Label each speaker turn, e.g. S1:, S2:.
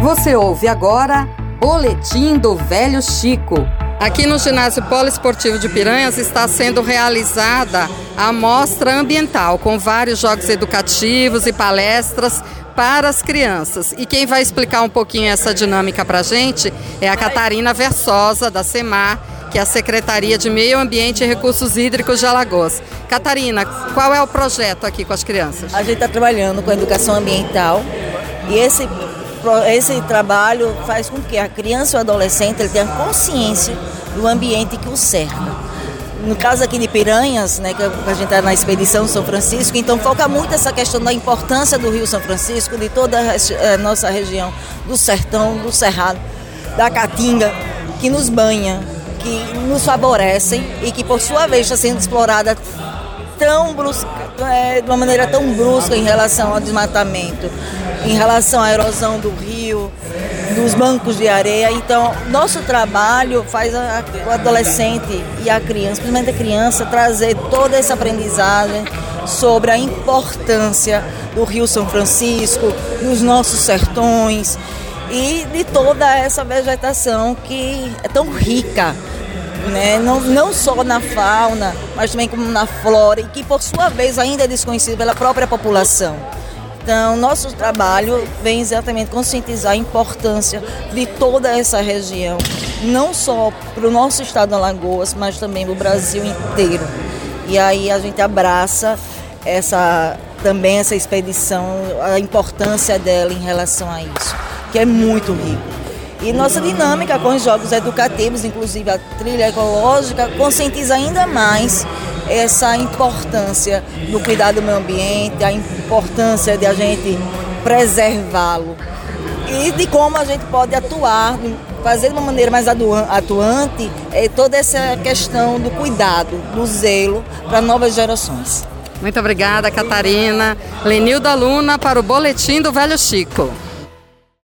S1: Você ouve agora Boletim do Velho Chico.
S2: Aqui no ginásio poliesportivo de Piranhas está sendo realizada a mostra ambiental com vários jogos educativos e palestras para as crianças. E quem vai explicar um pouquinho essa dinâmica para a gente é a Catarina Versosa, da SEMAR, que é a Secretaria de Meio Ambiente e Recursos Hídricos de Alagoas. Catarina, qual é o projeto aqui com as crianças?
S3: A gente está trabalhando com a educação ambiental e esse esse trabalho faz com que a criança ou adolescente ele tenha consciência do ambiente que o cerca. No caso aqui de Piranhas, né, que a gente está na expedição São Francisco, então foca muito essa questão da importância do Rio São Francisco, de toda a nossa região, do sertão, do cerrado, da caatinga, que nos banha, que nos favorecem e que por sua vez está sendo explorada tão brusca, é, de uma maneira tão brusca em relação ao desmatamento, em relação à erosão do rio, dos bancos de areia. Então, nosso trabalho faz a, o adolescente e a criança, principalmente a criança, trazer toda essa aprendizagem sobre a importância do Rio São Francisco, dos nossos sertões e de toda essa vegetação que é tão rica né? não, não só na fauna, mas também como na flora, e que por sua vez ainda é desconhecido pela própria população. Então, nosso trabalho vem exatamente conscientizar a importância de toda essa região, não só para o nosso estado de Alagoas, mas também para o Brasil inteiro. E aí a gente abraça essa também essa expedição, a importância dela em relação a isso, que é muito rico. E nossa dinâmica com os jogos educativos, inclusive a trilha ecológica, conscientiza ainda mais essa importância do cuidado do meio ambiente, a importância de a gente preservá-lo e de como a gente pode atuar, fazer de uma maneira mais atuante é, toda essa questão do cuidado, do zelo para novas gerações.
S2: Muito obrigada, Catarina. Lenilda Luna para o Boletim do Velho Chico.